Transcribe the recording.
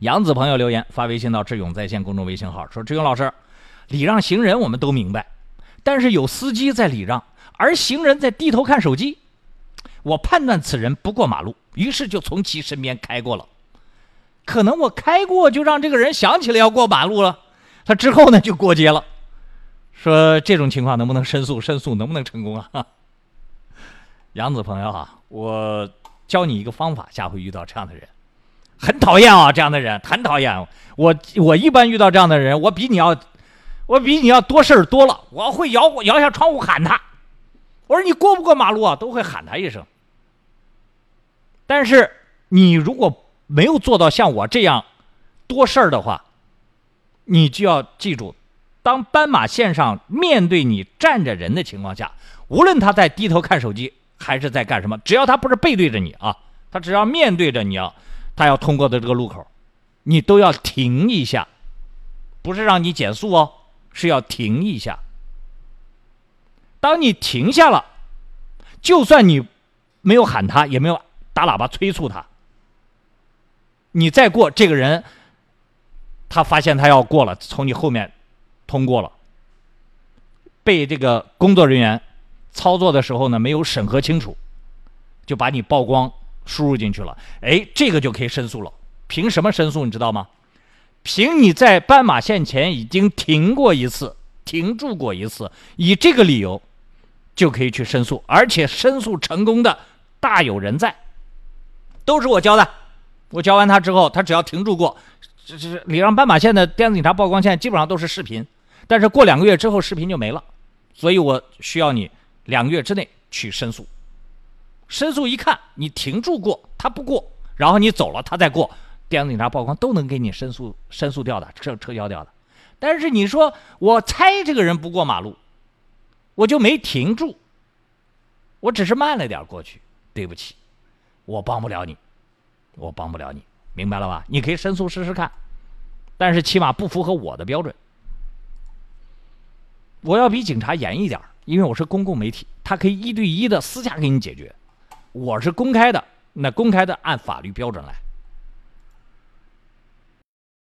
杨子朋友留言发微信到志勇在线公众微信号说：“志勇老师，礼让行人我们都明白，但是有司机在礼让，而行人在低头看手机，我判断此人不过马路，于是就从其身边开过了。可能我开过就让这个人想起来要过马路了，他之后呢就过街了。说这种情况能不能申诉？申诉能不能成功啊？杨子朋友啊，我教你一个方法，下回遇到这样的人。”很讨厌啊，这样的人很讨厌。我我一般遇到这样的人，我比你要，我比你要多事儿多了。我会摇摇下窗户喊他，我说你过不过马路啊，都会喊他一声。但是你如果没有做到像我这样多事儿的话，你就要记住，当斑马线上面对你站着人的情况下，无论他在低头看手机还是在干什么，只要他不是背对着你啊，他只要面对着你啊。他要通过的这个路口，你都要停一下，不是让你减速哦，是要停一下。当你停下了，就算你没有喊他，也没有打喇叭催促他，你再过，这个人他发现他要过了，从你后面通过了，被这个工作人员操作的时候呢，没有审核清楚，就把你曝光。输入进去了，哎，这个就可以申诉了。凭什么申诉？你知道吗？凭你在斑马线前已经停过一次，停住过一次，以这个理由就可以去申诉，而且申诉成功的大有人在。都是我教的，我教完他之后，他只要停住过，这这礼让斑马线的电子警察曝光线基本上都是视频，但是过两个月之后视频就没了，所以我需要你两个月之内去申诉。申诉一看，你停住过，他不过，然后你走了，他再过，电子警察曝光都能给你申诉申诉掉的，撤撤销掉的。但是你说我猜这个人不过马路，我就没停住，我只是慢了点过去，对不起，我帮不了你，我帮不了你，明白了吧？你可以申诉试试看，但是起码不符合我的标准，我要比警察严一点，因为我是公共媒体，他可以一对一的私下给你解决。我是公开的，那公开的按法律标准来。